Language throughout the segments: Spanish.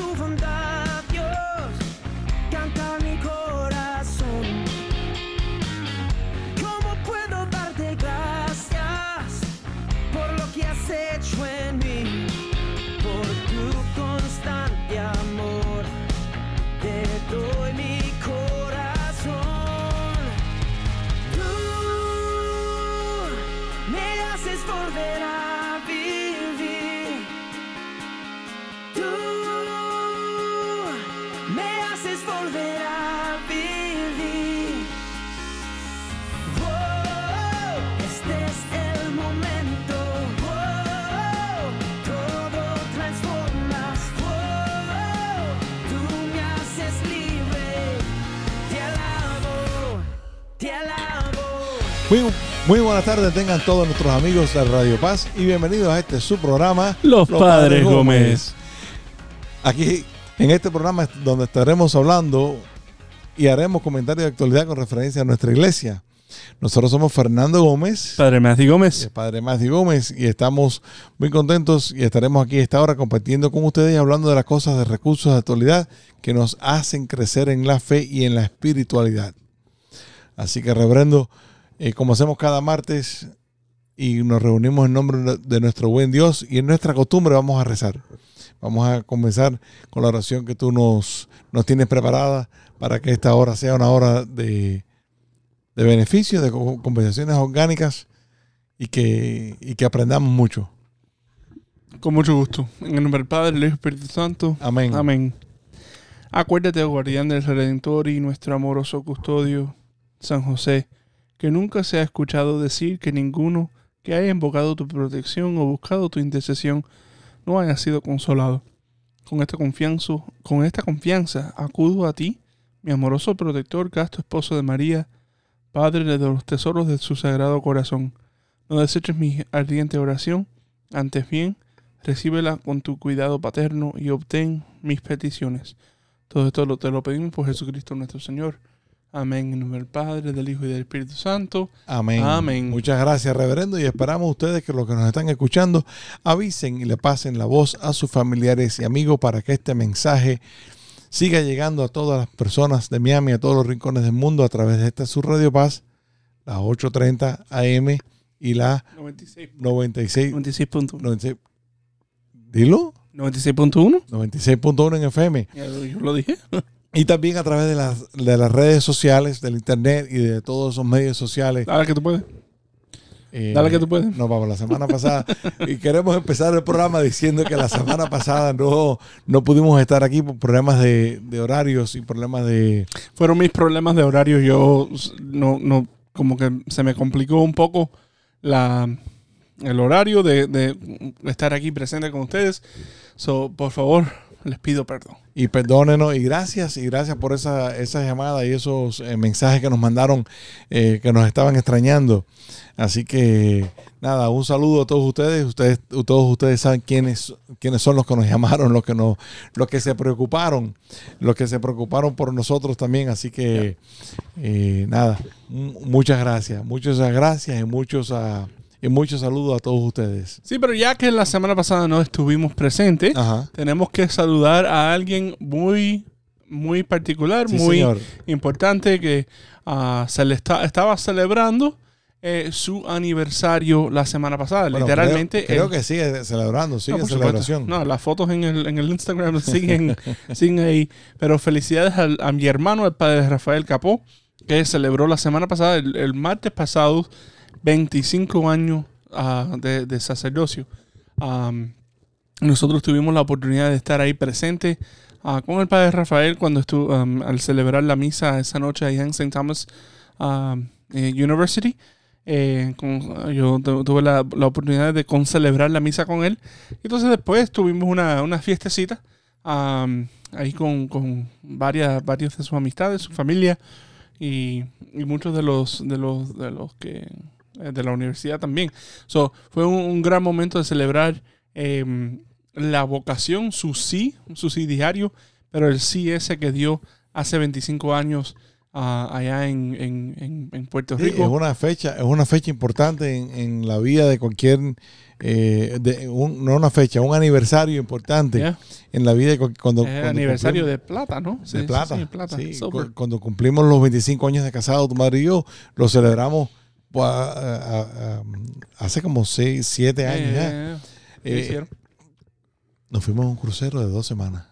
tu bondad, Muy, muy buenas tardes, tengan todos nuestros amigos de Radio Paz y bienvenidos a este su programa Los, Padres Gómez. Aquí en este programa es donde estaremos hablando y haremos comentarios de actualidad con referencia a nuestra iglesia. Nosotros somos Fernando Gómez, Padre Matthew Gómez. Padre Matthew Gómez, y estamos muy contentos y estaremos aquí a esta hora compartiendo con ustedes y hablando de las cosas de recursos de actualidad que nos hacen crecer en la fe y en la espiritualidad. Así que, reverendo, eh, como hacemos cada martes y nos reunimos en nombre de nuestro buen Dios y en nuestra costumbre vamos a rezar. Vamos a comenzar con la oración que tú nos, nos tienes preparada para que esta hora sea una hora de, de beneficio, de co- conversaciones orgánicas y que, y que aprendamos mucho. Con mucho gusto. En el nombre del Padre, del Hijo y del Espíritu Santo. Amén. Amén. Acuérdate, guardián del Redentor y nuestro amoroso custodio, San José, que nunca se ha escuchado decir que ninguno que haya invocado tu protección o buscado tu intercesión no haya sido consolado. Con esta confianza, con esta confianza acudo a ti, mi amoroso protector, casto esposo de María, Padre de los tesoros de su sagrado corazón. No deseches mi ardiente oración, antes bien, recíbela con tu cuidado paterno y obtén mis peticiones. Todo esto te lo pedimos por Jesucristo nuestro Señor. Amén. En nombre del Padre, del Hijo y del Espíritu Santo. Amén. Amén. Muchas gracias, reverendo, y esperamos ustedes que los que nos están escuchando avisen y le pasen la voz a sus familiares y amigos para que este mensaje siga llegando a todas las personas de Miami, a todos los rincones del mundo a través de esta su Radio Paz, la 830 AM y la 96. 96. 96.1. 96 dilo, 96.1. 96.1 en FM. Ya Yo lo dije. Y también a través de las, de las redes sociales, del internet y de todos esos medios sociales. Dale que tú puedes. Eh, Dale que tú puedes. No, vamos, la semana pasada. y queremos empezar el programa diciendo que la semana pasada no, no pudimos estar aquí por problemas de, de horarios y problemas de. Fueron mis problemas de horario. Yo no, no, como que se me complicó un poco la, el horario de, de estar aquí presente con ustedes. So, por favor, les pido perdón. Y perdónenos y gracias, y gracias por esa, esa llamada y esos eh, mensajes que nos mandaron eh, que nos estaban extrañando. Así que nada, un saludo a todos ustedes. Ustedes, todos ustedes saben quiénes, quiénes son los que nos llamaron, los que nos, los que se preocuparon, los que se preocuparon por nosotros también. Así que eh, nada, muchas gracias, muchas gracias y muchos ah, y muchos saludos a todos ustedes. Sí, pero ya que la semana pasada no estuvimos presentes, Ajá. tenemos que saludar a alguien muy, muy particular, Sí, muy señor. importante que ah, se le está, estaba celebrando eh, su aniversario la semana pasada. Bueno, Literalmente. Creo, creo el- que sigue celebrando, sigue No, celebración. No, las fotos en el, en el Instagram siguen, siguen ahí. Pero felicidades al- a, mi hermano, el padre Rafael Capó, que celebró la semana pasada, el, el martes pasado, 25 años ah, de, de sacerdocio. Am, nosotros tuvimos la oportunidad de estar ahí presente ah, con el padre Rafael cuando estuvo am, al celebrar la misa esa noche allá en St. Thomas eh, University. Eh, con- yo tu- tuve la, la oportunidad de concelebrar la misa con él. Entonces después tuvimos una, una fiestecita am, ahí con, con varias, varios de sus amistades, su familia y, y muchos de los, de los, de los que de la universidad también. So, fue un, un gran momento de celebrar em, la vocación, su sí, su sí diario, pero el sí ese que dio hace 25 años ah, allá en, en- en- en Puerto Sí, Rico. es una fecha, es una fecha importante en, en la vida de cualquier, eh, de un- no una fecha, un aniversario importante Yeah. en la vida de cuando, el aniversario de plata, ¿no? Sí, de plata. sí, plata. Cuando cumplimos los 25 años de casado, tu madre y yo, lo celebramos pues, a- a- a- hace como 6, 7 Yeah, años ya. yeah. ¿Qué Eh, hicieron? nos fuimos a un crucero de dos semanas.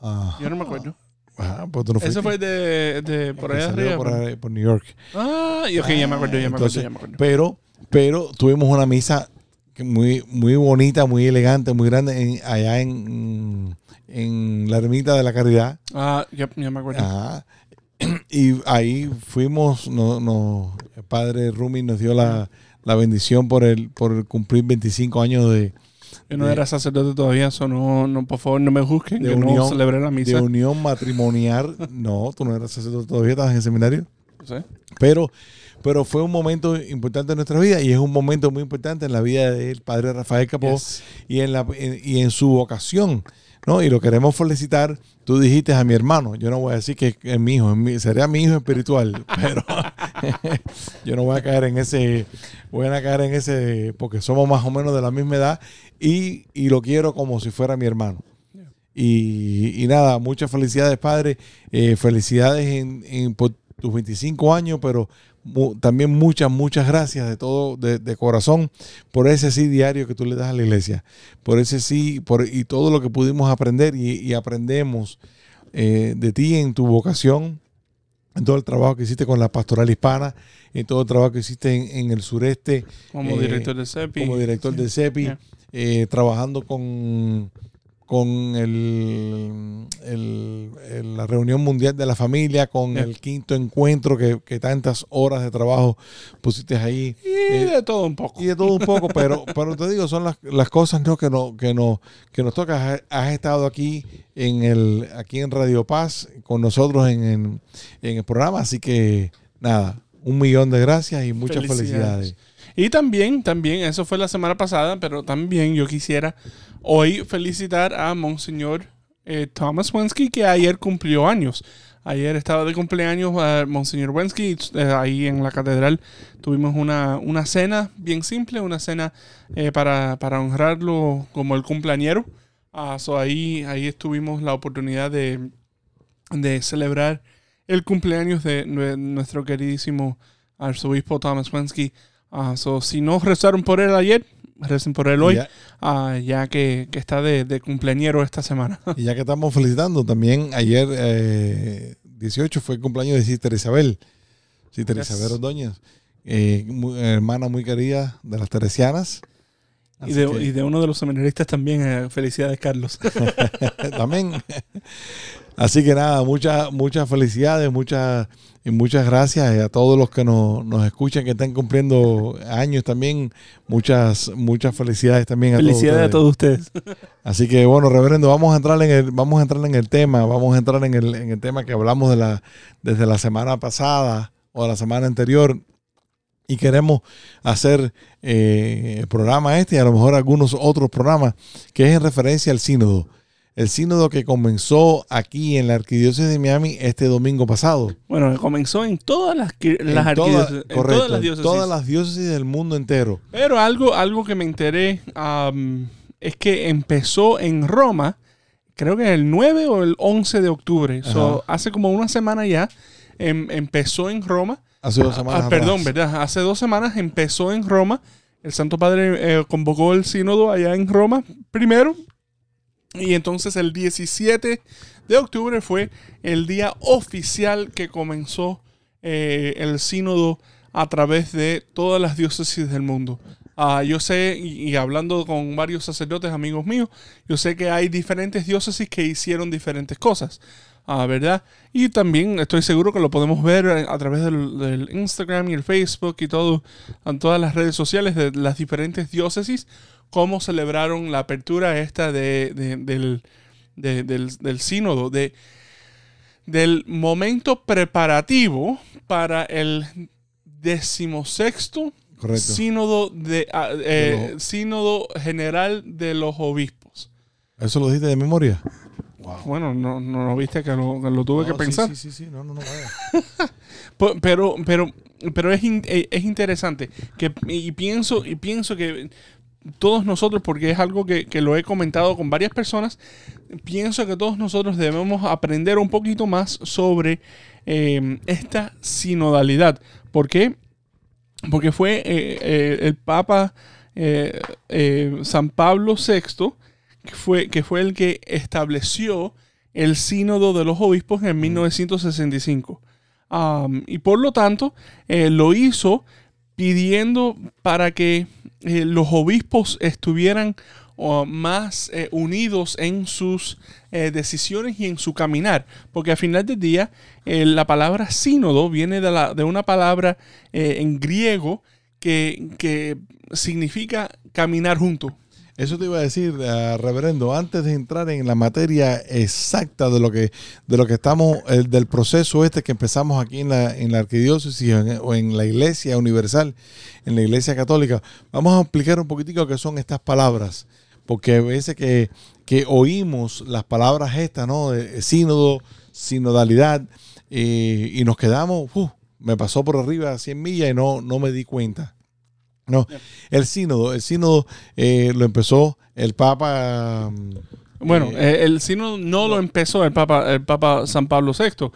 Ah, Yo no me acuerdo. ah, pues tú no Eso fue de, de por allá arriba. por, New York. Ah, y ok, ya me acuerdo, ya me acuerdo, ya me acuerdo. Pero, pero tuvimos una misa muy, muy bonita, muy elegante, muy grande en- allá en, en la ermita de la caridad. Ah, ya, ya me acuerdo. Ajá. Y ahí fuimos, no, no, el padre Rumi nos dio la, la bendición por el, por cumplir 25 años de, Yo no de- era sacerdote todavía, eso no, no, por favor, no me juzguen, De que no unión- celebré la de misa. unión matrimonial. No, tú no eras sacerdote todavía, estabas en el seminario. No sé. Pero, pero fue un momento importante en nuestra vida y es un momento muy importante en la vida del padre Rafael Capó Yes. y, en la, en- y en su vocación. ¿no? Y lo queremos felicitar. Tú dijiste a mi hermano, yo no voy a decir que es mi hijo, es mi- sería mi hijo espiritual, pero yo no voy a caer en ese, voy a caer en ese, porque somos más o menos de la misma edad y, y lo quiero como si fuera mi hermano. Y, y nada, muchas felicidades, padre. Eh, felicidades en, en- por tus 25 años, pero mu- también muchas, muchas gracias de todo, de, de corazón, por ese sí diario que tú le das a la iglesia. Por ese sí, por, y todo lo que pudimos aprender y, y aprendemos eh, de ti en tu vocación, en todo el trabajo que hiciste con la pastoral hispana, en todo el trabajo que hiciste en, en el sureste Como Eh, director de CEPI. como director Sí. del CEPI, Yeah. eh, trabajando con, con el, el- el- la reunión mundial de la familia, con Yeah. el quinto encuentro que, que tantas horas de trabajo pusiste ahí. Y Eh, de todo un poco. y de todo un poco, pero, pero te digo, son las, las cosas ¿no? que, no, que, no, que nos toca. Has, has estado aquí en el aquí en Radio Paz con nosotros en, en- en el programa, así que nada, un millón de gracias y muchas Felicidades. felicidades. Y también, también, eso fue la semana pasada, pero también yo quisiera hoy felicitar a Monseñor eh, Thomas Wensky, que ayer cumplió años. Ayer estaba de cumpleaños eh, Monseñor Wensky, eh, ahí en la catedral tuvimos una, una cena bien simple, una cena eh, para, para honrarlo como el cumpleañero. Ah, so ahí, ahí estuvimos la oportunidad de, de celebrar el cumpleaños de nue- nuestro queridísimo arzobispo Thomas Wensky. Ah, so, si no rezaron por él ayer, recen por él hoy, Ya- ah, ya que, que está de, de cumpleañero esta semana. Y ya que estamos felicitando, también ayer eh, 18 fue el cumpleaños de Sister Isabel. Sister Yes. Isabel Ordóñez, eh, muy- hermana muy querida de las Teresianas. y, de, que- y de uno de los seminaristas también, eh, felicidades Carlos. también. Así que nada, muchas muchas felicidades, muchas y muchas gracias a todos los que nos, nos escuchan que están cumpliendo años también. Muchas muchas felicidades también a felicidades a todos. ustedes. todos ustedes. Así que bueno, reverendo, vamos a entrar en el, vamos a entrar en el tema, vamos a entrar en el, en el tema que hablamos de la, desde la semana pasada o la semana anterior. Y queremos hacer eh, el programa este y a lo mejor algunos otros programas que es en referencia al sínodo. El sínodo que comenzó aquí en la arquidiócesis de Miami este domingo pasado. Bueno, comenzó en todas las, las En toda- arquidiócesis- en correcto, todas las en diócesis. todas las diócesis del mundo entero. Pero algo, algo que me enteré es que empezó en Roma, creo que el 9 o el 11 de octubre. So, hace como una semana ya em- empezó en Roma. Hace dos semanas. Ah, perdón. ¿verdad? Hace dos semanas empezó en Roma. El Santo Padre eh, convocó el sínodo allá en Roma primero. Y entonces el 17 de octubre fue el día oficial que comenzó eh, el sínodo a través de todas las diócesis del mundo. Ah, yo sé, y, hablando con varios sacerdotes amigos míos, yo sé que hay diferentes diócesis que hicieron diferentes cosas. Ah, ¿verdad? Y también estoy seguro que lo podemos ver a, a través del, del Instagram y el Facebook y todo, en todas las redes sociales de las diferentes diócesis, cómo celebraron la apertura esta de, de- del, de- del, del sínodo, de, del momento preparativo para el decimosexto Correcto. sínodo, de, ah, eh, los- sínodo general de los obispos. ¿Eso lo dijiste de memoria? Wow. Bueno, no, no viste que lo, que lo tuve No, que pensar. Sí, sí, sí, no, no, no, vaya. Pero, pero, pero es, in- eh, es interesante que y pienso y pienso que todos nosotros, porque es algo que, que lo he comentado con varias personas, pienso que todos nosotros debemos aprender un poquito más sobre eh, esta sinodalidad. ¿Por qué? Porque fue eh, eh, el Papa eh, San Pablo VI que fue, que fue el que estableció el sínodo de los obispos en 1965. Um, y por lo tanto, lo hizo pidiendo para que eh, los obispos estuvieran más eh, unidos en sus eh, decisiones y en su caminar. Porque al final del día, la palabra sínodo viene de, la- de una palabra en griego que, que significa caminar junto. Eso te iba a decir, eh, reverendo, antes de entrar en la materia exacta de lo que, de lo que estamos, el, del proceso este que empezamos aquí en la, en la arquidiócesis o en, la iglesia universal, en la iglesia católica, vamos a explicar un poquitico qué son estas palabras, porque a veces que, que oímos las palabras estas, ¿no? De sínodo, sinodalidad, eh, y nos quedamos, uf, me pasó por arriba a 100 millas y no, no me di cuenta. No, el sínodo, el sínodo eh, lo empezó el Papa. mm, Bueno, eh, eh, el sínodo no lo empezó el Papa, el Papa San Pablo VI.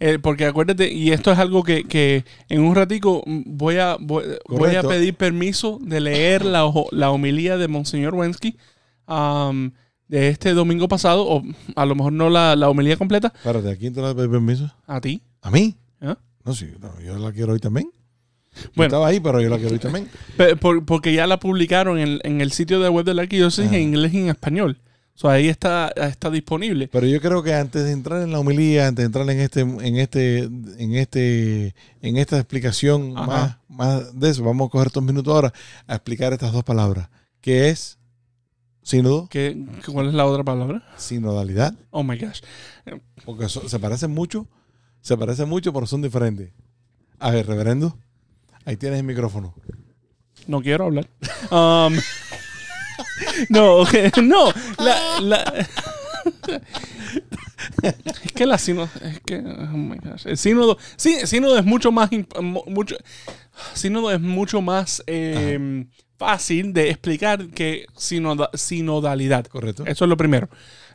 eh, porque acuérdate, y esto es algo que, que en un ratico voy a, voy, voy a pedir permiso de leer la, la homilía de Monseñor Wensky de este domingo pasado, o a lo mejor no la, la homilía completa, espérate, ¿a quién te le permiso? a ti. ¿A mí? ¿eh? No, sí, no, yo la quiero hoy también. Bueno. estaba ahí, pero yo la quiero también. Por- porque ya la publicaron en, en el sitio de web de la arquidiócesis en inglés y en español. O sea, ahí está, está disponible. Pero yo creo que antes de entrar en la homilía, antes de entrar en este, en este, en este, en esta explicación más, más de eso, vamos a coger dos minutos ahora a explicar estas dos palabras. ¿Qué es sínodo? ¿Qué, ¿Cuál es la otra palabra? Sinodalidad. Oh my gosh. Porque so- se parecen mucho, se parecen mucho, pero son diferentes. A ver, reverendo, ahí tienes el micrófono. No quiero hablar. Um, no, no. La, la- es que la sínodo. Es que. Oh my gosh. El sínodo. Sí, el sínodo es mucho más. Mucho, sínodo es mucho más eh, fácil de explicar que sinoda- sinodalidad. ¿Correcto? Eso es lo primero.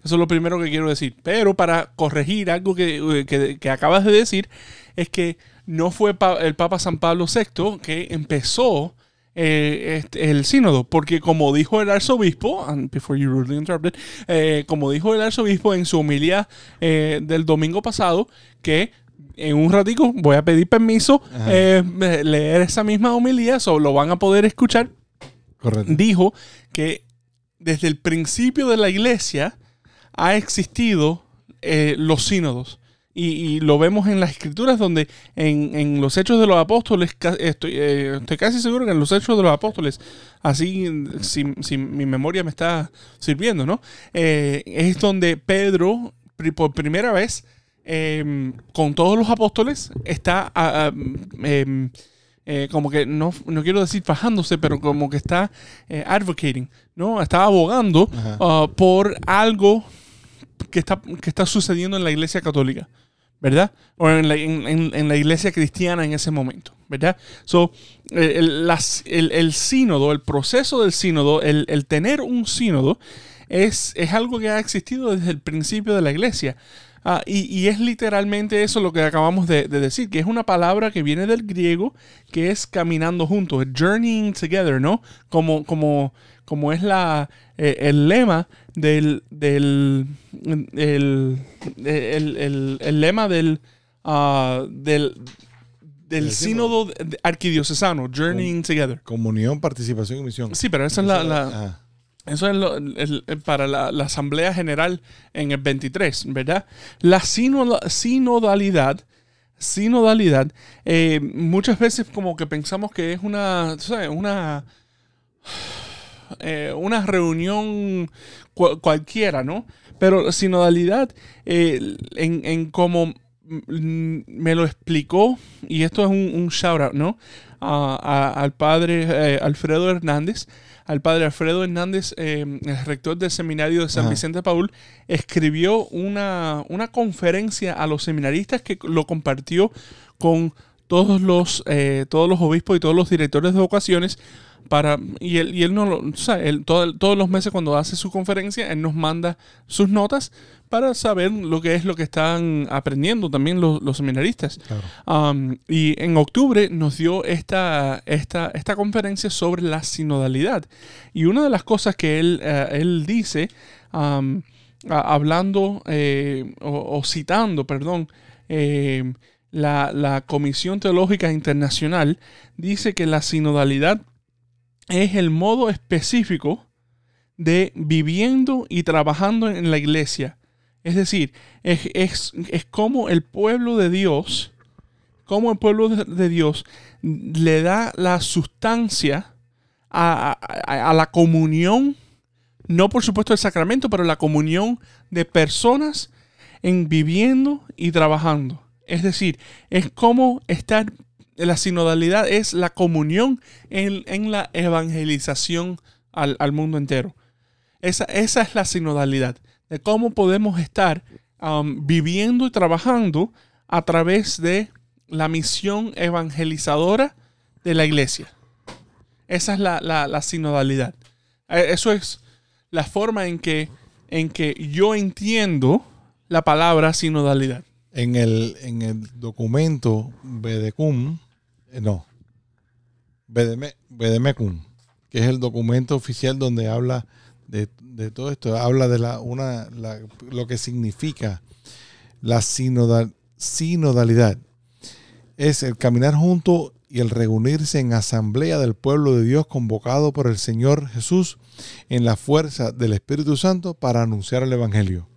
Eso es lo primero que quiero decir. Pero para corregir algo que, que- que acabas de decir, es que no fue pa- el Papa San Pablo VI que empezó eh, este- el sínodo, porque como dijo el arzobispo, and before you rudely interrupted, eh, como dijo el arzobispo en su homilía eh, del domingo pasado, que en un ratico voy a pedir permiso leer esa misma homilía, so lo van a poder escuchar Correcto. dijo que desde el principio de la iglesia ha existido los sínodos. Y, y lo vemos en las escrituras donde en, en los hechos de los apóstoles, estoy, eh, estoy casi seguro que en los hechos de los apóstoles, así si, si mi memoria me está sirviendo, ¿no? Eh, es donde Pedro, por primera vez, eh, con todos los apóstoles, está ah, ah, em, eh, como que no, no quiero decir fajándose, pero como que está eh, advocating, ¿no? Está abogando ah, por algo que está, que está sucediendo en la iglesia católica, ¿verdad? O en la, en- la iglesia cristiana en ese momento, ¿verdad? So, el, el- el sínodo, el proceso del sínodo, el, el tener un sínodo, es, es algo que ha existido desde el principio de la iglesia. Ah, y, y es literalmente eso lo que acabamos de, de decir, que es una palabra que viene del griego, que es caminando juntos, journeying together, ¿no? Como, como, como es la, eh, el lema del, del el, el- el- el lema del, ah, del, del Del sínodo arquidiocesano, journeying together. Comunión, participación y misión. Sí, pero esa es la, la- Ajá. eso es lo- el- el- para la, la Asamblea General en el 23, ¿verdad? La sinoda- sinodalidad, sinodalidad, eh, muchas veces como que pensamos que es una, sabes, una, eh, una reunión cual- cualquiera, ¿no? Pero sinodalidad, eh, en, en como mm, me lo explicó, y esto es un, un shout out, ¿no? A- a- al padre eh, Alfredo Hernández. Al padre Alfredo Hernández, eh, el rector del seminario de San Ajá. Vicente Paul, escribió una, una conferencia a los seminaristas que lo compartió con todos los, eh, todos los obispos y todos los directores de vocaciones para y él, y él no lo, o sea, él todo- todos los meses cuando hace su conferencia él nos manda sus notas para saber lo que es lo que están aprendiendo también los, los seminaristas Claro. Um, y en octubre nos dio esta, esta, esta conferencia sobre la sinodalidad. Y una de las cosas que él, eh, él dice, um, hablando eh, o, o citando, perdón, eh, la, la Comisión Teológica Internacional, dice que la sinodalidad es el modo específico de viviendo y trabajando en la iglesia. Es decir, es, es, es como el pueblo de Dios, como el pueblo de, Dios le da la sustancia a, a- a la comunión, no por supuesto el sacramento, pero la comunión de personas en viviendo y trabajando. Es decir, es como estar, la sinodalidad es la comunión en, en la evangelización al, al mundo entero. Esa, esa es la sinodalidad, de cómo podemos estar um, viviendo y trabajando a través de la misión evangelizadora de la iglesia. Esa es la, la- sinodalidad. Eh, Eso es la forma en que, en que yo entiendo la palabra sinodalidad. En el, en el documento Bedecum, eh, no, Bedeme- Bedemecum, que es el documento oficial donde habla de, todo esto, habla de la, una, lo que significa la sinodal- sinodalidad. Es el caminar junto y el reunirse en asamblea del pueblo de Dios convocado por el Señor Jesús en la fuerza del Espíritu Santo para anunciar el Evangelio.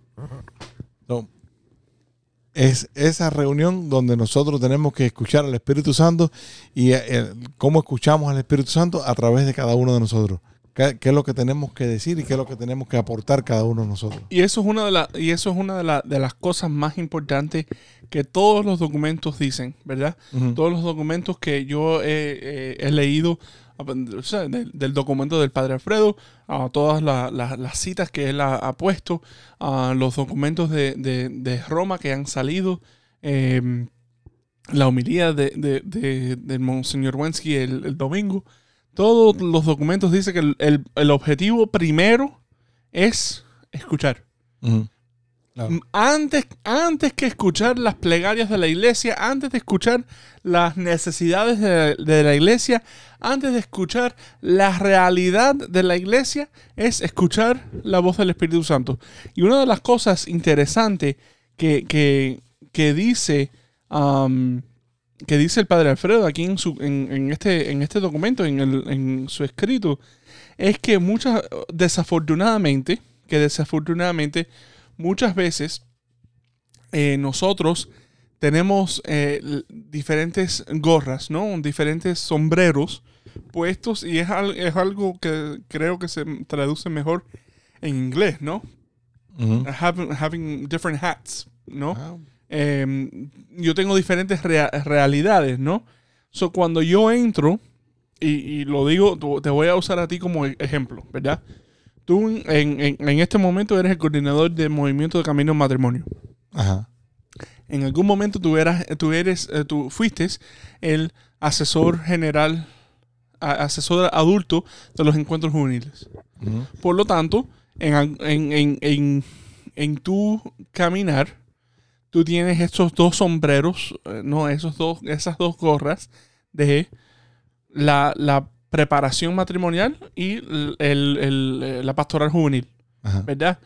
Es esa reunión donde nosotros tenemos que escuchar al Espíritu Santo y eh, cómo escuchamos al Espíritu Santo a través de cada uno de nosotros. ¿Qué, qué es lo que tenemos que decir y qué es lo que tenemos que aportar cada uno de nosotros? Y eso es una de, la- y eso es una de, la- de las cosas más importantes que todos los documentos dicen, ¿verdad? Todos los documentos que yo he, eh, he leído del, documento del Padre Alfredo, a todas la- la- las citas que él ha, puesto, a los documentos de, Roma que han salido, eh, la homilía de, de, Monseñor Wensky el, domingo. Todos los documentos dicen que el, el- objetivo primero es escuchar. Ujú. Antes, antes que escuchar las plegarias de la iglesia, antes de escuchar las necesidades de, la iglesia, antes de escuchar la realidad de la iglesia, es escuchar la voz del Espíritu Santo. Y una de las cosas interesantes que, que- que dice, que dice el Padre Alfredo aquí en, su, en, en este, en este documento, en, el- en su escrito, es que muchas, desafortunadamente, que desafortunadamente muchas veces eh, nosotros tenemos eh, diferentes gorras, ¿no? Diferentes sombreros puestos y es, al- es algo que creo que se traduce mejor en inglés, ¿no? Having, having different hats, ¿no? Ah, Eh, yo tengo diferentes rea- realidades, ¿no? So, cuando yo entro, y, y lo digo, te voy a usar a ti como e- ejemplo, ¿verdad? Tú en, en- en este momento eres el coordinador de Movimiento de Camino al Matrimonio. Ajá. En algún momento tú, eras, tú, eres, eh, tú fuiste el asesor general, asesor adulto de los encuentros juveniles. Por lo tanto, en, al- en, en, en, en tu caminar, tú tienes estos dos sombreros, eh, no, esos dos, esas dos gorras de la, la preparación matrimonial y el- el- el, eh, la pastoral juvenil, Ajá. ¿verdad?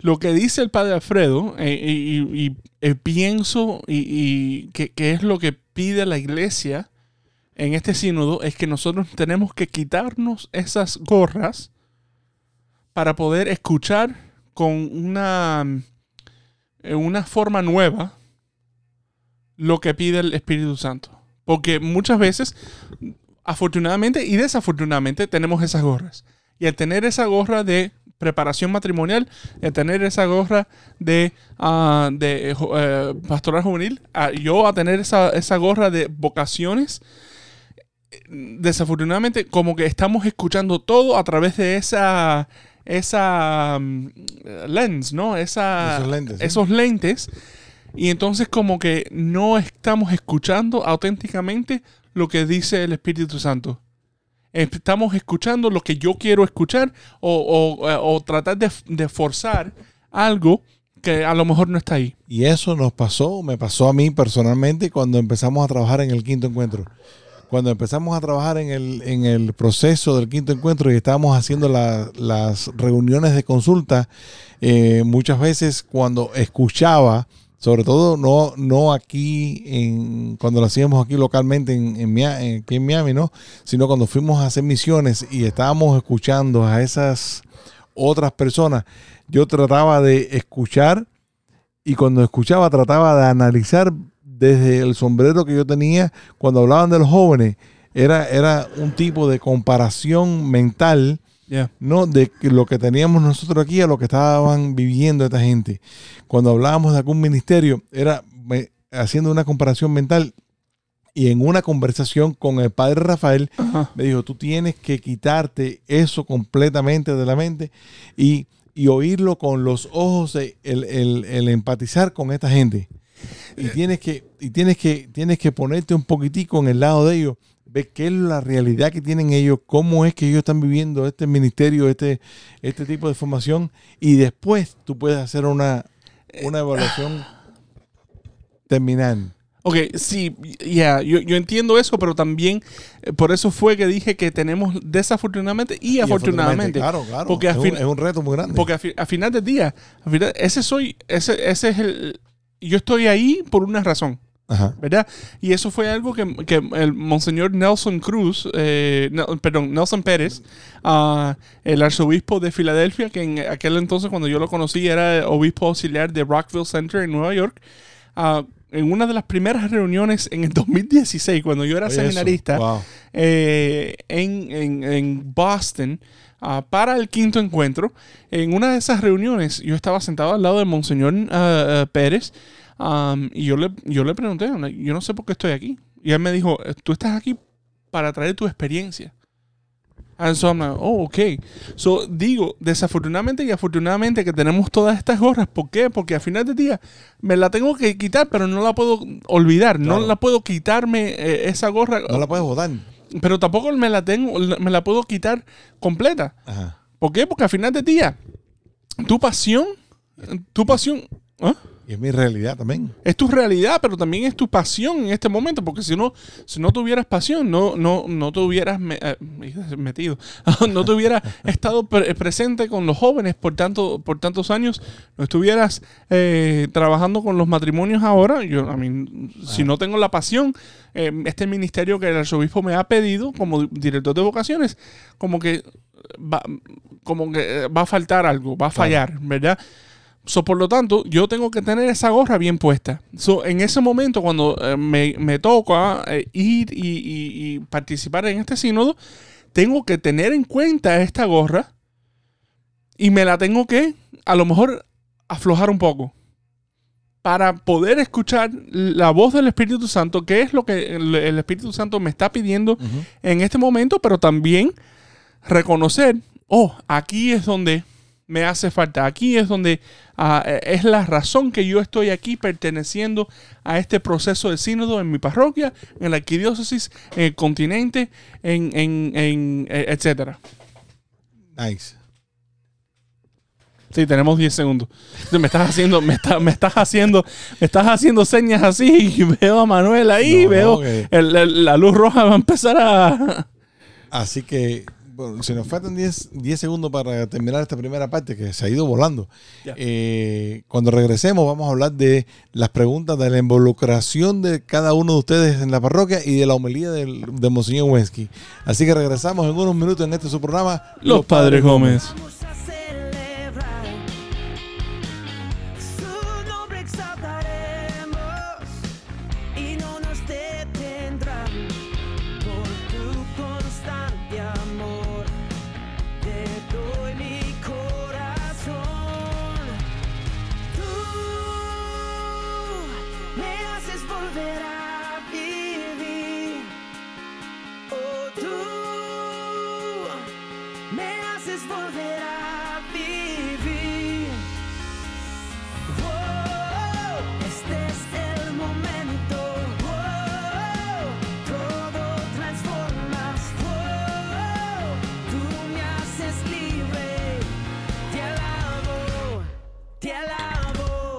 Lo que dice el padre Alfredo, eh, y, y- y, eh, pienso y, que, que es lo que pide la iglesia en este sínodo, es que nosotros tenemos que quitarnos esas gorras para poder escuchar con una, una forma nueva lo que pide el Espíritu Santo. Porque muchas veces, afortunadamente y desafortunadamente, tenemos esas gorras. Y al tener esa gorra de preparación matrimonial, de tener esa gorra de, ah, de eh, eh, pastoral juvenil, a yo a tener esa, esa gorra de vocaciones. Desafortunadamente, como que estamos escuchando todo a través de esa esa mm, lens, ¿no? Esa, Esos lentes, esos lentes. Y entonces como que no estamos escuchando auténticamente lo que dice el Espíritu Santo. Estamos escuchando lo que yo quiero escuchar o, o- tratar de, forzar algo que a lo mejor no está ahí. Y eso nos pasó, me pasó a mí personalmente cuando empezamos a trabajar en el quinto encuentro. Cuando empezamos a trabajar en el, en el proceso del quinto encuentro y estábamos haciendo la- las reuniones de consulta, eh, muchas veces cuando escuchaba, sobre todo no, no aquí, en, cuando lo hacíamos aquí localmente en, en, en- aquí en Miami, ¿no? sino cuando fuimos a hacer misiones y estábamos escuchando a esas otras personas, yo trataba de escuchar y cuando escuchaba trataba de analizar desde el sombrero que yo tenía cuando hablaban de los jóvenes era, era un tipo de comparación mental Yeah. no de lo que teníamos nosotros aquí a lo que estaban viviendo esta gente cuando hablábamos de algún ministerio era me- haciendo una comparación mental y en una conversación con el padre Rafael Ajá. me dijo, tú tienes que quitarte eso completamente de la mente y, y oírlo con los ojos, el, el- el empatizar con esta gente. Y tienes que, y tienes que, tienes que ponerte un poquitico en el lado de ellos, ver qué es la realidad que tienen ellos, cómo es que ellos están viviendo este ministerio, este, este tipo de formación, y después tú puedes hacer una, una evaluación terminal. Ok, sí, ya, yo, yo entiendo eso, pero también eh, por eso fue que dije que tenemos desafortunadamente y, Y afortunadamente. Claro, claro. Porque es, un, fin- es un reto muy grande. Porque a, fi- a final del día, a final- ese soy, ese, ese es el. Yo estoy ahí por una razón, Ajá. ¿verdad? Y eso fue algo que, que el Monseñor Nelson Cruz, eh, no, perdón, Nelson Pérez, ah, el arzobispo de Filadelfia, que en aquel entonces cuando yo lo conocí era obispo auxiliar de Rockville Center en Nueva York, ah, en una de las primeras reuniones en el 2016, cuando yo era Oye, seminarista, wow. eh, en, en- en Boston ah, para el quinto encuentro. En una de esas reuniones yo estaba sentado al lado de Monseñor Pérez am, y yo le, yo le pregunté, yo no sé por qué estoy aquí. Y él me dijo, tú estás aquí para traer tu experiencia. And so I'm like, oh, ok. So, digo, desafortunadamente y afortunadamente que tenemos todas estas gorras. ¿Por qué? Porque al final del día me la tengo que quitar, pero no la puedo olvidar. No Claro. la puedo quitarme eh, esa gorra. No la puedes votar. Pero tampoco me la tengo, me la puedo quitar completa. Ajá. ¿Por qué? Porque al final del día, tu pasión, tu pasión ¿ah? Y es mi realidad también. es tu realidad, pero también es tu pasión en este momento. Porque si no, si no tuvieras pasión, no, no, no te hubieras me- eh, metido, no te hubieras estado pre- presente con los jóvenes por tanto, por tantos años, no estuvieras eh, trabajando con los matrimonios ahora. Yo, a mí, si no tengo la pasión, eh, este ministerio que el arzobispo me ha pedido como director de vocaciones, como que va, como que eh, va a faltar algo, va a fallar, ¿verdad? So, por lo tanto, yo tengo que tener esa gorra bien puesta. So, en ese momento, cuando eh, me, me toca eh, ir y, y- y participar en este sínodo, tengo que tener en cuenta esta gorra y me la tengo que, a lo mejor, aflojar un poco para poder escuchar la voz del Espíritu Santo, que es lo que el, el Espíritu Santo me está pidiendo en este momento, pero también reconocer, oh, aquí es donde me hace falta, aquí es donde ah, es la razón que yo estoy aquí perteneciendo a este proceso de sínodo en mi parroquia, en la arquidiócesis, en el continente, en, en, en, eh, etcétera. Nice. Sí, tenemos 10 segundos. Me estás haciendo, me, está- me estás haciendo, me estás haciendo señas así y veo a Manuel ahí, No, veo no, que- el- el- la luz roja va a empezar a. Así que bueno, se nos faltan 10, 10 segundos para terminar esta primera parte que se ha ido volando. Eh, cuando regresemos vamos a hablar de las preguntas de la involucración de cada uno de ustedes en la parroquia y de la homilía del, de Monseñor Wensky. Así que regresamos en unos minutos en este su programa. Los Padres Gómez. Vamos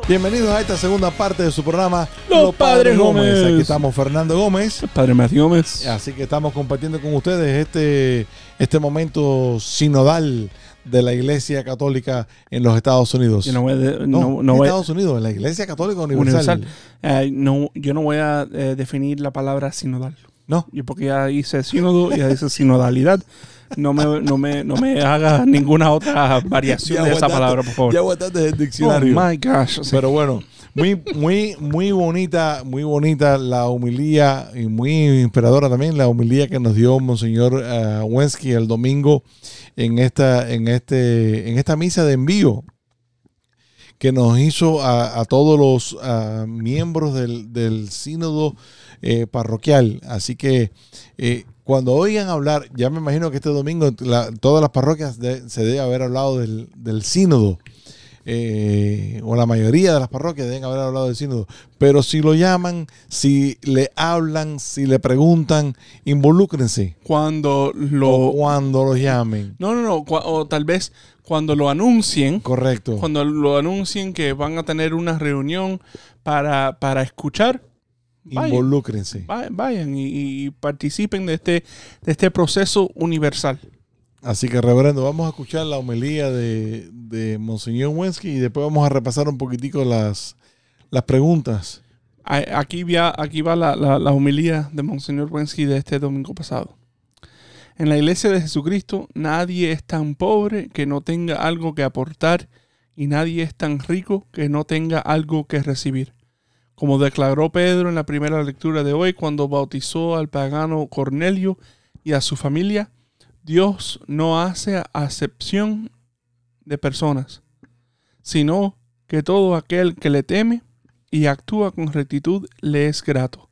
Bienvenidos a esta segunda parte de su programa Los Padres Gómez. Aquí estamos Fernando Gómez. Padre Matthew Gómez. Así que estamos compartiendo con ustedes este, este momento sinodal de la Iglesia Católica en los Estados Unidos. Yo no voy a, de- no, no, no en voy a- Estados Unidos, en la Iglesia Católica Universal. universal. Eh, no, yo no voy a eh, definir la palabra sinodal. No, Yo porque ya hice sínodo y ya hice sinodalidad. No me, no me, no me haga ninguna otra variación Ya de esa palabra, por favor. ya aguantaste el oh diccionario. my gosh. Sí. Pero bueno, muy, muy, muy bonita, muy bonita la humilía y muy inspiradora también la humilía que nos dio Monseñor eh, Wensky el domingo en esta, en este, en esta misa de envío que nos hizo a, a todos los ah, miembros del, del sínodo eh, parroquial. Así que eh, cuando oigan hablar, ya me imagino que este domingo la- todas las parroquias de- se debe haber hablado del, del sínodo. eh, o la mayoría de las parroquias deben haber hablado del sínodo. Pero si lo llaman, si le hablan, si le preguntan, involúcrense Cuando lo... o cuando los llamen. No, no, no. o tal vez cuando lo anuncien, Correcto. cuando lo anuncien que van a tener una reunión para, para escuchar, vayan, Involúcrense. va- vayan y, y participen de este, de este proceso universal. Así que, reverendo, vamos a escuchar la homilía de, de Monseñor Wensky y después vamos a repasar un poquitico las, las preguntas. Aquí va, aquí va la, la, la homilía de Monseñor Wensky de este domingo pasado. En la iglesia de Jesucristo nadie es tan pobre que no tenga algo que aportar y nadie es tan rico que no tenga algo que recibir. Como declaró Pedro en la primera lectura de hoy cuando bautizó al pagano Cornelio y a su familia, Dios no hace acepción de personas, sino que todo aquel que le teme y actúa con rectitud le es grato.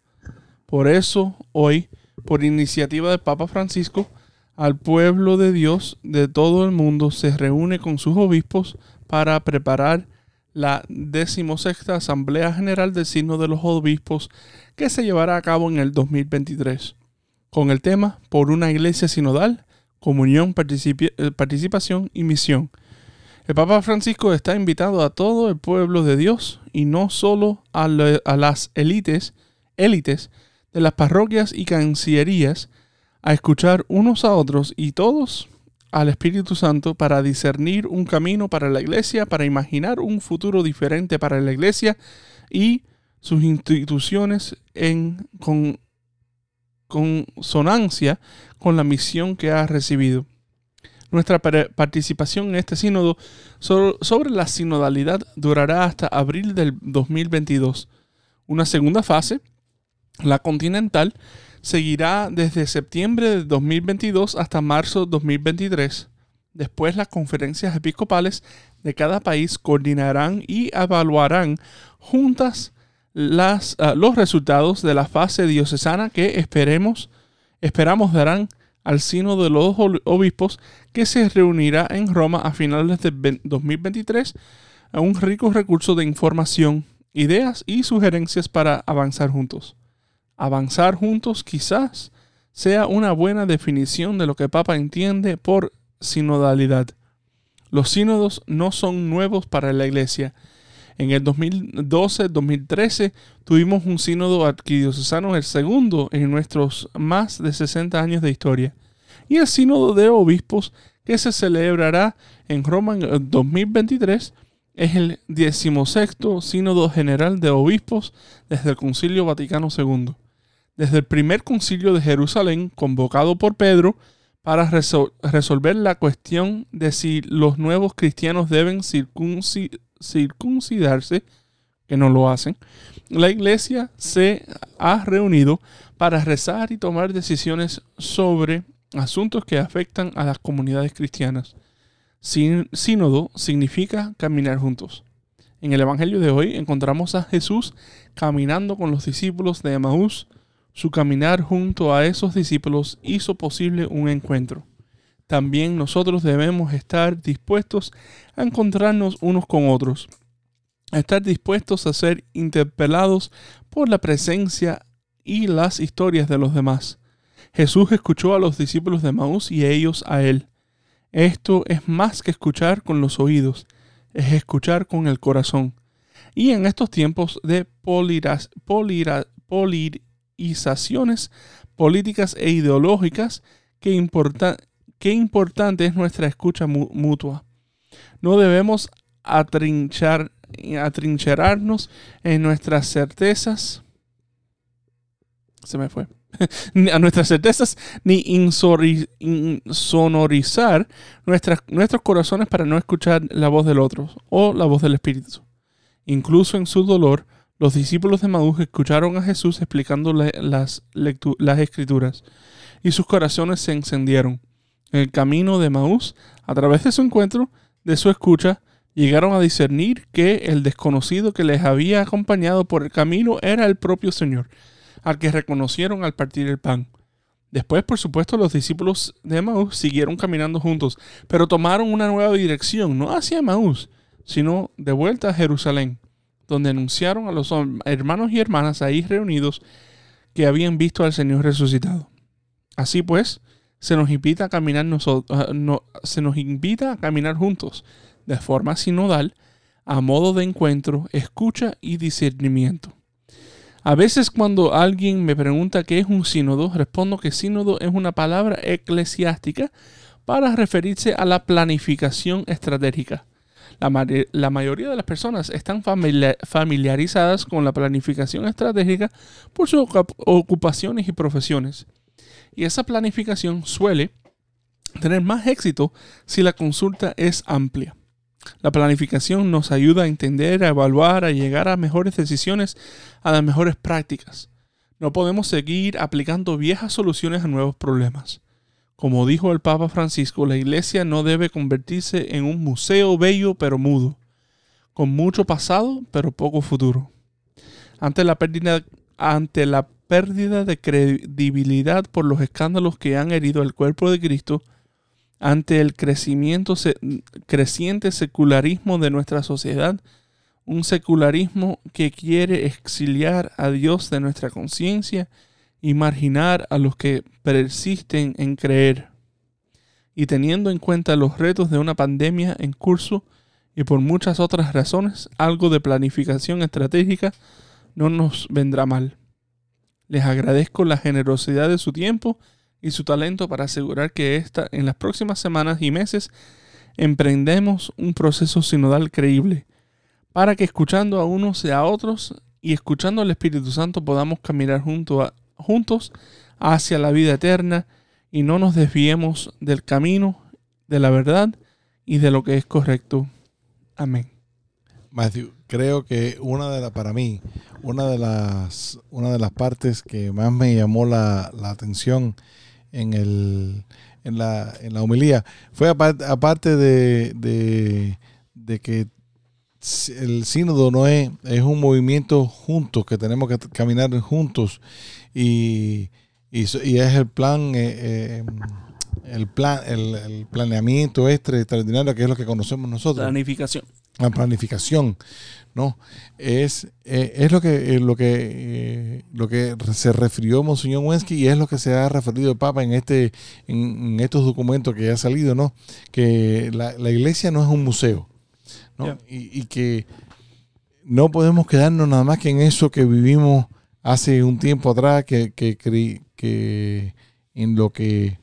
Por eso, hoy, por iniciativa del Papa Francisco, al pueblo de Dios de todo el mundo se reúne con sus obispos para preparar la decimosexta Asamblea General del Signo de los Obispos que se llevará a cabo en el 2023, con el tema Por una Iglesia Sinodal, Comunión, eh, Participación y Misión. El Papa Francisco está invitado a todo el pueblo de Dios y no solo a, a las élites, élites de las parroquias y cancillerías a escuchar unos a otros y todos al Espíritu Santo para discernir un camino para la iglesia, para imaginar un futuro diferente para la iglesia y sus instituciones en con, consonancia con la misión que ha recibido. Nuestra participación en este sínodo so- sobre la sinodalidad durará hasta abril del 2022. Una segunda fase, la continental, seguirá desde septiembre de 2022 hasta marzo de 2023. Después las conferencias episcopales de cada país coordinarán y evaluarán juntas las, ah, los resultados de la fase diocesana que esperemos, esperamos darán al Sino de los Obispos que se reunirá en Roma a finales de ve- 2023 a un rico recurso de información, ideas y sugerencias para avanzar juntos. Avanzar juntos quizás sea una buena definición de lo que Papa entiende por sinodalidad. Los sínodos no son nuevos para la Iglesia. En el 2012-2013 tuvimos un sínodo arquidiocesano, el segundo en nuestros más de 60 años de historia, y el sínodo de obispos que se celebrará en Roma en el 2023 es el 16 sínodo general de obispos desde el Concilio Vaticano II. Desde el primer concilio de Jerusalén, convocado por Pedro, para resol- resolver la cuestión de si los nuevos cristianos deben circunci- circuncidarse, que no lo hacen, la iglesia se ha reunido para rezar y tomar decisiones sobre asuntos que afectan a las comunidades cristianas. Sínodo significa caminar juntos. En el Evangelio de hoy encontramos a Jesús caminando con los discípulos de Emaús. Su caminar junto a esos discípulos hizo posible un encuentro. también nosotros debemos estar dispuestos a encontrarnos unos con otros, a estar dispuestos a ser interpelados por la presencia y las historias de los demás. Jesús escuchó a los discípulos de Maús y ellos a él. Esto es más que escuchar con los oídos, es escuchar con el corazón. Y en estos tiempos de políticas e ideológicas, qué, importante es nuestra escucha mutua. No debemos atrinchar, atrincherarnos en nuestras certezas. Se me fue. a nuestras certezas, ni insonorizar nuestros corazones para no escuchar la voz del otro o la voz del Espíritu. Incluso en su dolor, los discípulos de Maús escucharon a Jesús explicando las, las escrituras y sus corazones se encendieron. En el camino de Maús, a través de su encuentro, de su escucha, llegaron a discernir que el desconocido que les había acompañado por el camino era el propio Señor, al que reconocieron al partir el pan. Después, por supuesto, los discípulos de Maús siguieron caminando juntos, pero tomaron una nueva dirección, no hacia Maús, sino de vuelta a Jerusalén, donde anunciaron a los hermanos y hermanas ahí reunidos que habían visto al Señor resucitado. Así pues, se nos invita a caminar nosotros, ah, se nos invita a caminar juntos, de forma sinodal, a modo de encuentro, escucha y discernimiento. A veces cuando alguien me pregunta qué es un sínodo, respondo que sínodo es una palabra eclesiástica para referirse a la planificación estratégica. La, mayoría de las personas están familiarizadas con la planificación estratégica por sus ocupaciones y profesiones. Y esa planificación suele tener más éxito si la consulta es amplia. La planificación nos ayuda a entender, a evaluar, a llegar a mejores decisiones, a las mejores prácticas. No podemos seguir aplicando viejas soluciones a nuevos problemas. Como dijo el Papa Francisco, la iglesia no debe convertirse en un museo bello pero mudo, con mucho pasado pero poco futuro. Ante la pérdida, ante la pérdida de credibilidad por los escándalos que han herido el cuerpo de Cristo, ante el crecimiento, creciente secularismo de nuestra sociedad, un secularismo que quiere exiliar a Dios de nuestra conciencia y marginar a los que persisten en creer. Y teniendo en cuenta los retos de una pandemia en curso y por muchas otras razones, algo de planificación estratégica no nos vendrá mal. Les agradezco la generosidad de su tiempo y su talento para asegurar que esta, en las próximas semanas y meses emprendemos un proceso sinodal creíble, para que escuchando a unos y a otros y escuchando al Espíritu Santo podamos caminar junto juntos hacia la vida eterna y no nos desviemos del camino, de la verdad y de lo que es correcto. Amén. Matthew, creo que una de las, para mí, una de las, una de las partes que más me llamó la, la atención en, el, en, la, en la homilía. Fue aparte, de, de, que el sínodo no es, es un movimiento juntos, que tenemos que caminar juntos y, y, es el plan, eh, eh, el plan, el, planeamiento este extraordinario que es lo que conocemos nosotros. Planificación. La planificación. ¿no? Es, eh, es lo que, eh, lo, que, lo que se refirió Monseñor Wensky y es lo que se ha referido el Papa en, este, en, estos documentos que ha salido, ¿no? Que la, iglesia no es un museo, ¿no? Y, y, que no podemos quedarnos nada más que en eso que vivimos hace un tiempo atrás, que, que, que en lo que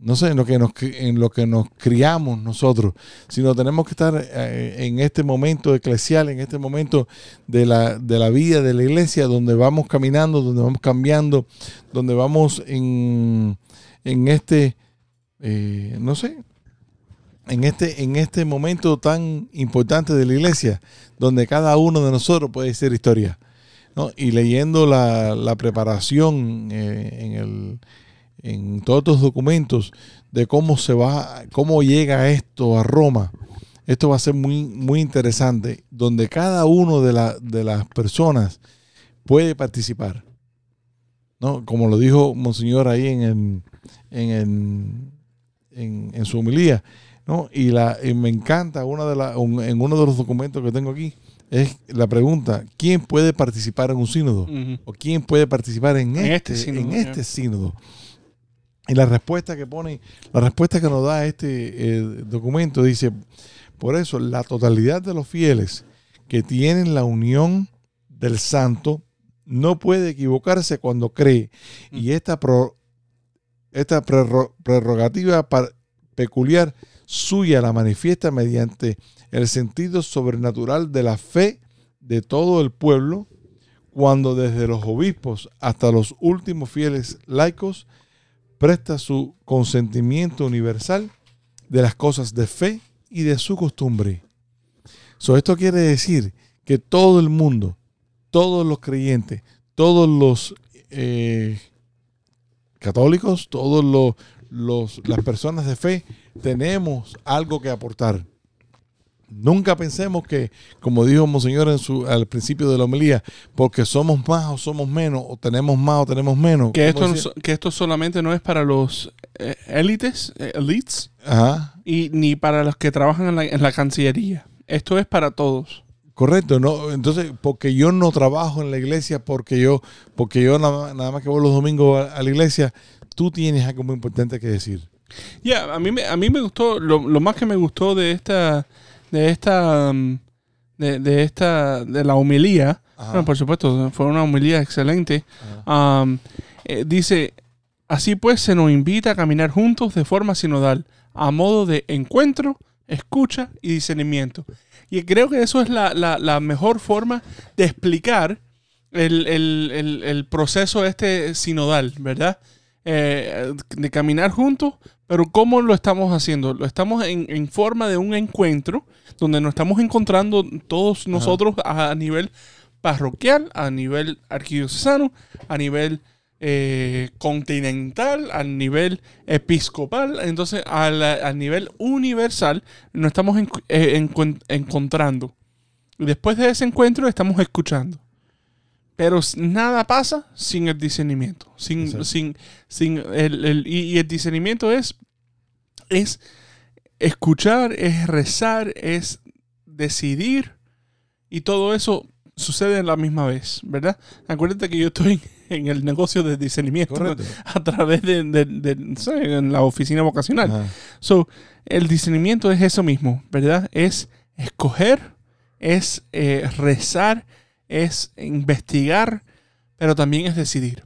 no sé, en lo que nos, en lo que nos criamos nosotros, sino tenemos que estar eh, en este momento eclesial, en este momento de la, de la vida de la iglesia, donde vamos caminando, donde vamos cambiando, donde vamos en, en este, eh, no sé, en este, en este momento tan importante de la iglesia, donde cada uno de nosotros puede ser historia. Y leyendo la, la preparación eh, en el en todos estos documentos de cómo se va, cómo llega esto a Roma. Esto va a ser muy, muy interesante, donde cada uno de, de las personas puede participar. ¿no? Como lo dijo Monseñor ahí en el, en en, en su homilía. ¿no? Y, la, y me encanta una de la, en uno de los documentos que tengo aquí, es la pregunta, ¿quién puede participar en un sínodo? ¿O quién puede participar en, En este, este sínodo, en ya. este sínodo? Y la respuesta que pone, la respuesta que nos da este eh, documento dice, por eso la totalidad de los fieles que tienen la unión del santo no puede equivocarse cuando cree. Y esta, pro- esta prerro- prerrogativa peculiar suya la manifiesta mediante el sentido sobrenatural de la fe de todo el pueblo, cuando desde los obispos hasta los últimos fieles laicos presta su consentimiento universal de las cosas de fe y de su costumbre. So, esto quiere decir que todo el mundo, todos los creyentes, todos los eh, católicos, todos los, los- las personas de fe, tenemos algo que aportar. Nunca pensemos que, como dijo Monseñor en su, al principio de la homilía, porque somos más o somos menos, o tenemos más o tenemos menos. Que, ¿Cómo esto, decía? que esto solamente no es para los eh, élites, eh, elites, Ajá, y ni para los que trabajan en la, en la Cancillería. Esto es para todos. correcto. No, entonces, porque yo no trabajo en la iglesia, porque yo, porque yo nada, nada más que voy los domingos a, a la iglesia, tú tienes algo muy importante que decir. Ya, a mí me, a mí me gustó, lo, lo más que me gustó de esta, de esta, um, de, de esta, de la homilía, bueno, por supuesto, fue una homilía excelente. um, eh, dice, así pues se nos invita a caminar juntos de forma sinodal, a modo de encuentro, escucha y discernimiento. Y creo que eso es la, la- la mejor forma de explicar el, el- el- el proceso este sinodal, ¿verdad? Eh, de caminar juntos, pero ¿cómo lo estamos haciendo? Lo estamos en, en forma de un encuentro donde nos estamos encontrando todos nosotros a nivel parroquial, a nivel arquidiocesano, a nivel eh, continental, a nivel episcopal, entonces a la- a nivel universal nos estamos encu- eh, encuen- encontrando. Y después de ese encuentro estamos escuchando. Pero nada pasa sin el discernimiento. Sin, Exacto. sin, sin el, el- y, el discernimiento es, es escuchar, es rezar, es decidir. Y todo eso sucede en la misma vez, ¿verdad? Acuérdate que yo estoy en el negocio de discernimiento Correcto. a través de, de- en la oficina vocacional. So, el discernimiento es eso mismo, ¿verdad? Es escoger, es eh, rezar, es investigar, pero también es decidir.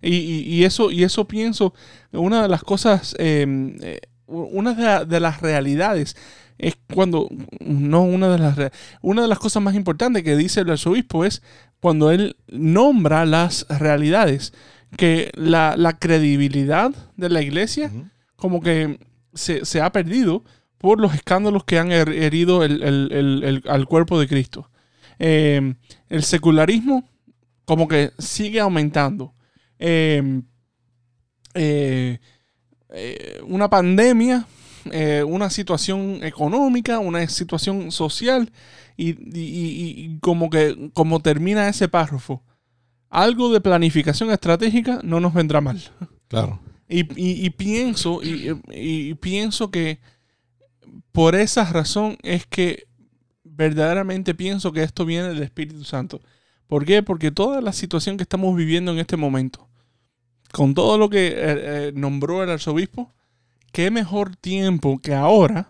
Y, y- y eso, y eso pienso, una de las cosas, eh, eh, una de, la- de las realidades es cuando, no una de las, una de las cosas más importantes que dice el arzobispo es cuando él nombra las realidades, que la, la credibilidad de la iglesia como que se, se ha perdido por los escándalos que han her- herido el- el- el- el- al cuerpo de Cristo. Eh, el secularismo como que sigue aumentando. Eh, eh, eh, una pandemia, eh, una situación económica, una situación social y, y- y- y como que como termina ese párrafo. Algo de planificación estratégica no nos vendrá mal. Claro. Y, y- pienso, y pienso que por esa razón es que verdaderamente pienso que esto viene del Espíritu Santo. ¿Por qué? Porque toda la situación que estamos viviendo en este momento, con todo lo que eh, eh, nombró el arzobispo, qué mejor tiempo que ahora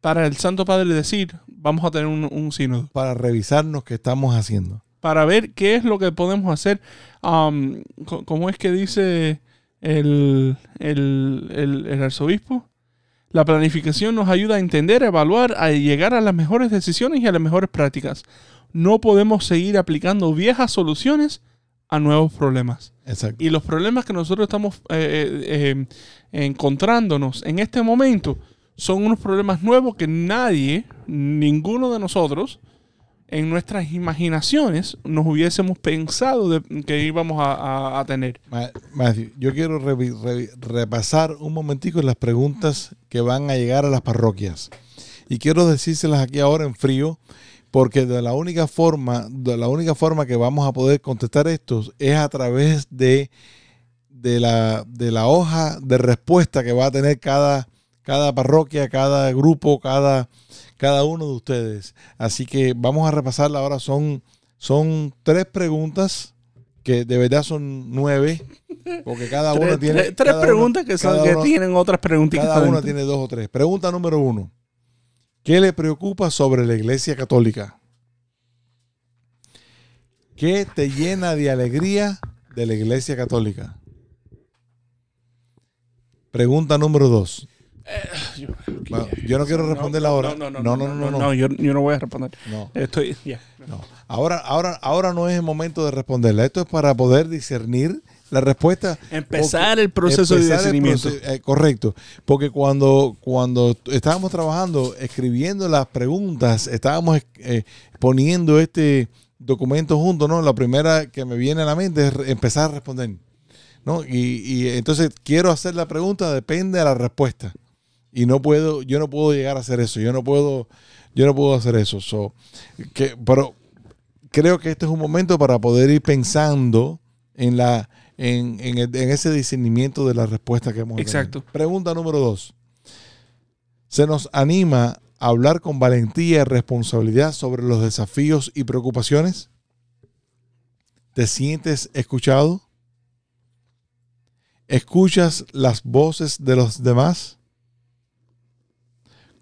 para el Santo Padre decir, vamos a tener un, un sínodo Para revisarnos qué estamos haciendo. para ver qué es lo que podemos hacer. Um, ¿Cómo es que dice el, el- el- el arzobispo? La planificación nos ayuda a entender, a evaluar, a llegar a las mejores decisiones y a las mejores prácticas. No podemos seguir aplicando viejas soluciones a nuevos problemas. Exacto. Y los problemas que nosotros estamos eh, eh, eh, encontrándonos en este momento son unos problemas nuevos que nadie, ninguno de nosotros, en nuestras imaginaciones nos hubiésemos pensado que íbamos a, tener. Ma- Matthew, yo quiero repasar un momentico las preguntas que van a llegar a las parroquias. Y quiero decírselas aquí ahora en frío, porque de la única forma, de la única forma que vamos a poder contestar estos es a través de, de la, de la hoja de respuesta que va a tener cada, cada parroquia, cada grupo, cada, cada uno de ustedes. Así que vamos a repasarla ahora. Son, son tres preguntas que de verdad son nueve, porque cada Tres, uno tiene... tres- tres uno- preguntas que, son, que uno- tienen otras preguntitas. cada adentro. tiene dos o tres. Pregunta número uno. ¿Qué le preocupa sobre la iglesia católica? ¿Qué te llena de alegría de la iglesia católica? Pregunta número dos. Yo, Bueno, yo no quiero responderla ahora. No, no, no, No, no, no, no. yo, yo no voy a responder. No, Estoy. Ahora, ahora, ahora no es el momento de responderla. Esto es para poder discernir la respuesta. Empezar el proceso Empezar de discernimiento. eh, correcto. Porque cuando, cuando estábamos trabajando, escribiendo las preguntas, estábamos eh, poniendo este documento junto, ¿no? La primera que me viene a la mente es empezar a responder. ¿no? Y, y entonces quiero hacer la pregunta, depende de la respuesta. Y no puedo, yo no puedo llegar a hacer eso. Yo no puedo, yo no puedo hacer eso. So, que, pero creo que este es un momento para poder ir pensando en la en, en ese discernimiento de la respuesta que hemos tenido. Exacto. Pregunta número dos. Se nos anima a hablar con valentía y responsabilidad sobre los desafíos y preocupaciones. ¿Te sientes escuchado? ¿Escuchas las voces de los demás?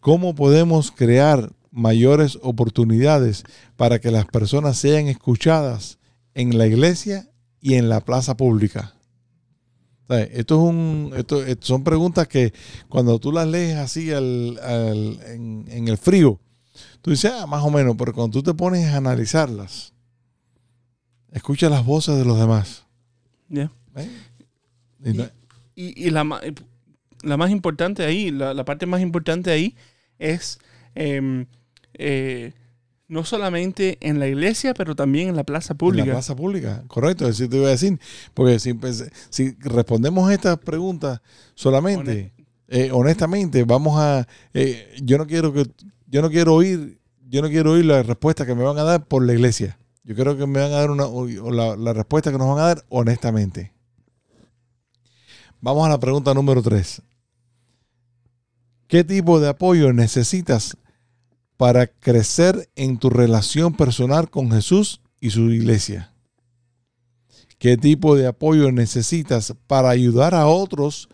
¿Cómo podemos crear mayores oportunidades para que las personas sean escuchadas en la iglesia y en la plaza pública? Esto es un, esto, esto son preguntas que cuando tú las lees así al- al- en, en el frío, tú dices, ah, más o menos, pero cuando tú te pones a analizarlas, escucha las voces de los demás. Ya. ¿eh? Y no- Y, y la, más importante ahí, la, la parte más importante ahí es em, eh, no solamente en la iglesia, pero también en la plaza En pública. la plaza pública, correcto, eso te iba a decir. Porque si, si respondemos estas preguntas solamente, eh, honestamente, vamos a. eh, yo no quiero que. Yo no quiero oír. Yo no quiero oír la respuesta que me van a dar por la iglesia. Yo creo que me van a dar una, o la, la respuesta que nos van a dar honestamente. Vamos a la pregunta número 3. ¿Qué tipo de apoyo necesitas para crecer en tu relación personal con Jesús y su iglesia? ¿Qué tipo de apoyo necesitas para ayudar a otros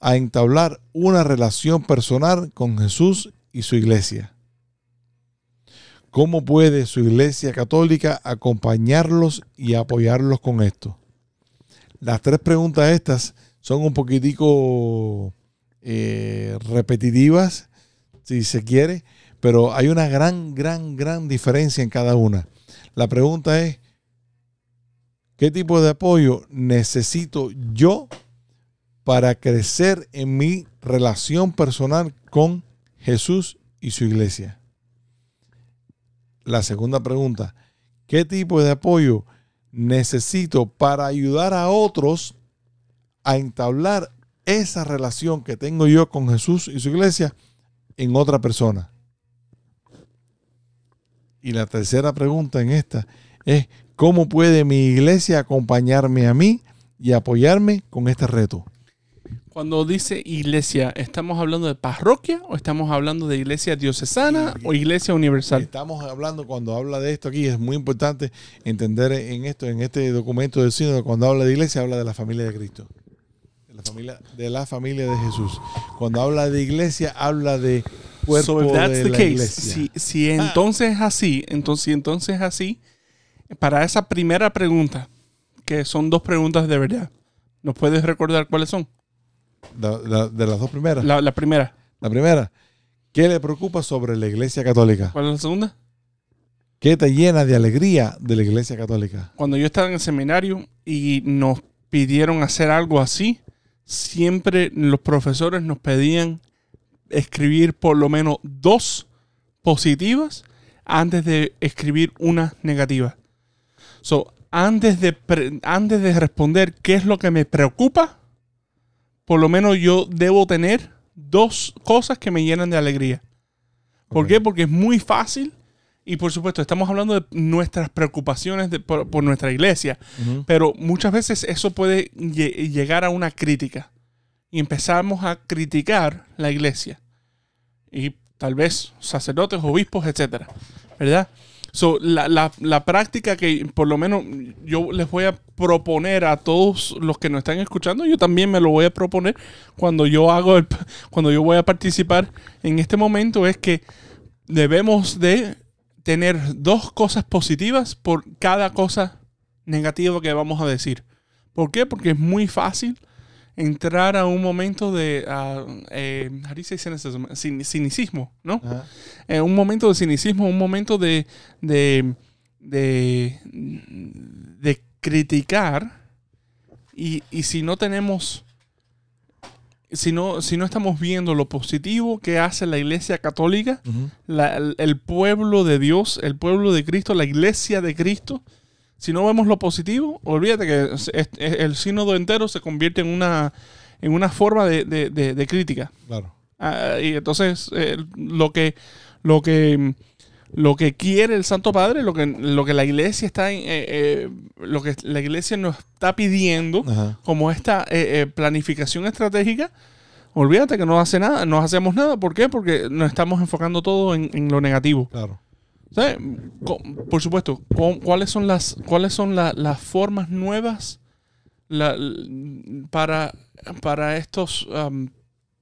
a entablar una relación personal con Jesús y su iglesia? ¿Cómo puede su iglesia católica acompañarlos y apoyarlos con esto? Las tres preguntas estas son un poquitico eh, repetitivas, si se quiere, pero hay una gran, gran, gran diferencia en cada una. La pregunta es, ¿qué tipo de apoyo necesito yo para crecer en mi relación personal con Jesús y su iglesia? La segunda pregunta, ¿qué tipo de apoyo necesito para ayudar a otros a entablar esa relación que tengo yo con Jesús y su iglesia en otra persona? Y la tercera pregunta en esta es, ¿cómo puede mi iglesia acompañarme a mí y apoyarme con este reto? Cuando dice iglesia, ¿estamos hablando de parroquia o estamos hablando de iglesia diocesana o iglesia universal? Estamos hablando, cuando habla de esto aquí, es muy importante entender en esto, en este documento del sínodo, cuando habla de iglesia, habla de la familia de Cristo. De la familia de, la familia de Jesús. Cuando habla de iglesia, habla de cuerpo So that's de the la case, iglesia. si, si entonces es así, entonces, entonces es así, para esa primera pregunta, que son dos preguntas de verdad, ¿nos puedes recordar cuáles son? La- la- de las dos primeras. La, la primera, La primera, ¿qué le preocupa sobre la iglesia católica? ¿cuál es la segunda? ¿Qué te llena de alegría de la iglesia católica? Cuando yo estaba en el seminario y nos pidieron hacer algo así, siempre los profesores nos pedían escribir por lo menos dos positivas antes de escribir una negativa. So, antes de, antes de responder qué es lo que me preocupa, por lo menos yo debo tener dos cosas que me llenan de alegría. ¿Por qué? Porque es muy fácil Y por supuesto, estamos hablando de nuestras preocupaciones de- por, por nuestra iglesia, pero muchas veces eso puede lle- llegar a una crítica. Y empezamos a criticar la iglesia. Y tal vez sacerdotes, obispos, etcétera. ¿Verdad? So, la, la- la práctica que por lo menos yo les voy a proponer a todos los que nos están escuchando, yo también me lo voy a proponer cuando yo hago el, cuando yo voy a participar en este momento es que debemos de tener dos cosas positivas por cada cosa negativa que vamos a decir. ¿Por qué? Porque es muy fácil entrar a un momento de ah, eh, cinicismo, ¿no? Eh, un momento de cinicismo, un momento de, de, de, de criticar y, y si no tenemos, si no, si no estamos viendo lo positivo que hace la iglesia católica, la- el, el pueblo de Dios, el pueblo de Cristo, la iglesia de Cristo, si no vemos lo positivo, olvídate que es- es- es- el sínodo entero se convierte en una, en una forma de, de- de- de crítica. Claro. Ah, y entonces eh, lo que lo que lo que quiere el Santo Padre, lo que, lo que la iglesia está en, eh, eh, lo que la iglesia nos está pidiendo Ajá. como esta eh, eh, planificación estratégica, olvídate que no hace nada, no hacemos nada. ¿Por qué? Porque nos estamos enfocando todo en, en lo negativo. Claro. ¿Sabes? Por supuesto, cu- ¿cuáles son las, cuáles son la- las formas nuevas la- para, para estos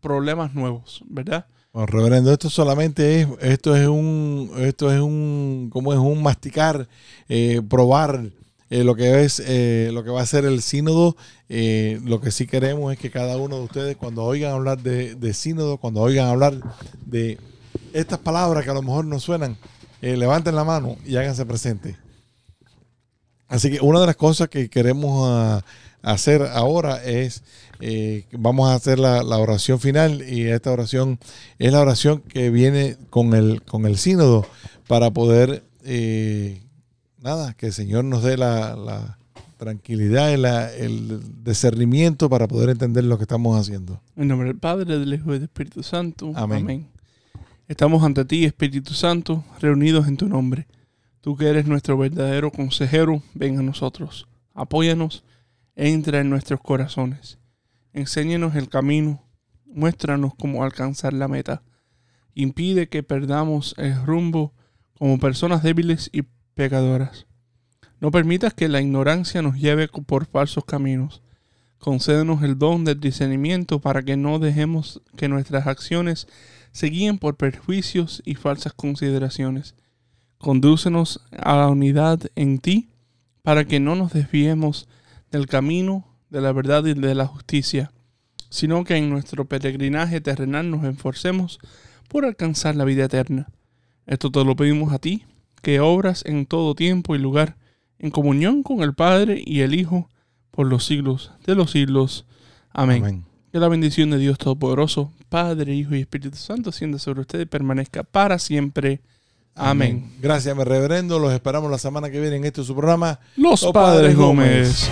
problemas nuevos, verdad? Bueno, reverendo, esto solamente es, esto es un, esto es un, como es un masticar, eh, probar eh, lo que es, eh, lo que va a ser el sínodo. Lo que sí queremos es que cada uno de ustedes, cuando oigan hablar de, sínodo, cuando oigan hablar de estas palabras que a lo mejor no suenan, levanten la mano y háganse presentes. Así que una de las cosas que queremos ah, hacer ahora es, eh, vamos a hacer la, la oración final y esta oración es la oración que viene con el, con el sínodo para poder, eh, nada, que el Señor nos dé la, la tranquilidad y la- el discernimiento para poder entender lo que estamos haciendo. En nombre del Padre, del Hijo y del Espíritu Santo. Amén. Amén. Estamos ante ti, Espíritu Santo, reunidos en tu nombre. Tú que eres nuestro verdadero consejero, ven a nosotros. Apóyanos, entra en nuestros corazones. Enséñanos el camino, muéstranos cómo alcanzar la meta. Impide que perdamos el rumbo como personas débiles y pecadoras. No permitas que la ignorancia nos lleve por falsos caminos. Concédenos el don del discernimiento para que no dejemos que nuestras acciones se guíen por perjuicios y falsas consideraciones. Condúcenos a la unidad en ti para que no nos desviemos del camino de la verdad y de la justicia, sino que en nuestro peregrinaje terrenal nos esforcemos por alcanzar la vida eterna. Esto te lo pedimos a ti, que obras en todo tiempo y lugar, en comunión con el Padre y el Hijo, por los siglos de los siglos. Amén. Amén. Que la bendición de Dios Todopoderoso, Padre, Hijo y Espíritu Santo, sienda sobre ustedes y permanezca para siempre. Amén. Gracias, mi reverendo. Los esperamos la semana que viene en este su programa. Los Los Padres Padres Gómez.